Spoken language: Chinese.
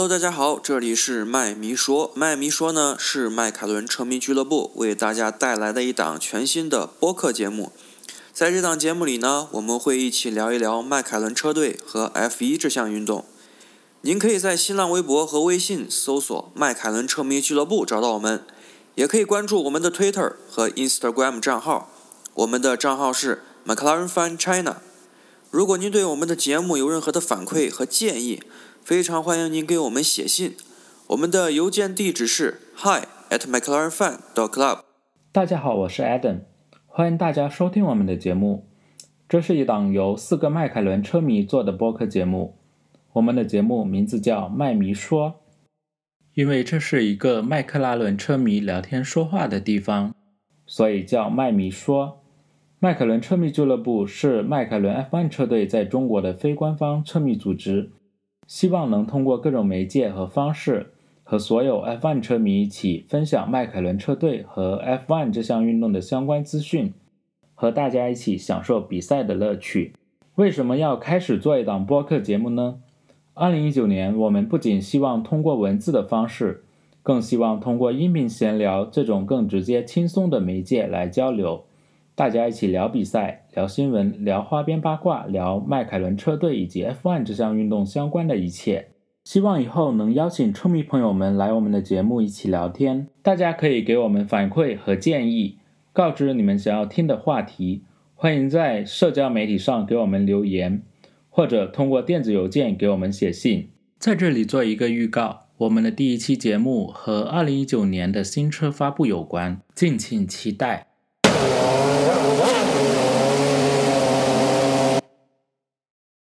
Hello，大家好，这里是麦迷说。麦迷说呢是迈凯伦车迷俱乐部为大家带来的一档全新的播客节目。在这档节目里呢，我们会一起聊一聊迈凯伦车队和 F1 这项运动。您可以在新浪微博和微信搜索“迈凯伦车迷俱乐部”找到我们，也可以关注我们的 Twitter 和 Instagram 账号。我们的账号是 McLaren Fan China。如果您对我们的节目有任何的反馈和建议，非常欢迎您给我们写信。我们的邮件地址是 hi at mclarenfan dot club。大家好，我是 Adam，欢迎大家收听我们的节目。这是一档由四个迈凯伦车迷做的播客节目。我们的节目名字叫《麦迷说》，因为这是一个麦克拉伦车迷聊天说话的地方，所以叫麦迷说。迈凯伦车迷俱乐部是迈凯伦 F1 车队在中国的非官方车迷组织，希望能通过各种媒介和方式，和所有 F1 车迷一起分享迈凯伦车队和 F1 这项运动的相关资讯，和大家一起享受比赛的乐趣。为什么要开始做一档播客节目呢？二零一九年，我们不仅希望通过文字的方式，更希望通过音频闲聊这种更直接、轻松的媒介来交流。大家一起聊比赛、聊新闻、聊花边八卦、聊迈凯伦车队以及 F1 这项运动相关的一切。希望以后能邀请车迷朋友们来我们的节目一起聊天。大家可以给我们反馈和建议，告知你们想要听的话题。欢迎在社交媒体上给我们留言。或者通过电子邮件给我们写信。在这里做一个预告，我们的第一期节目和2019年的新车发布有关，敬请期待。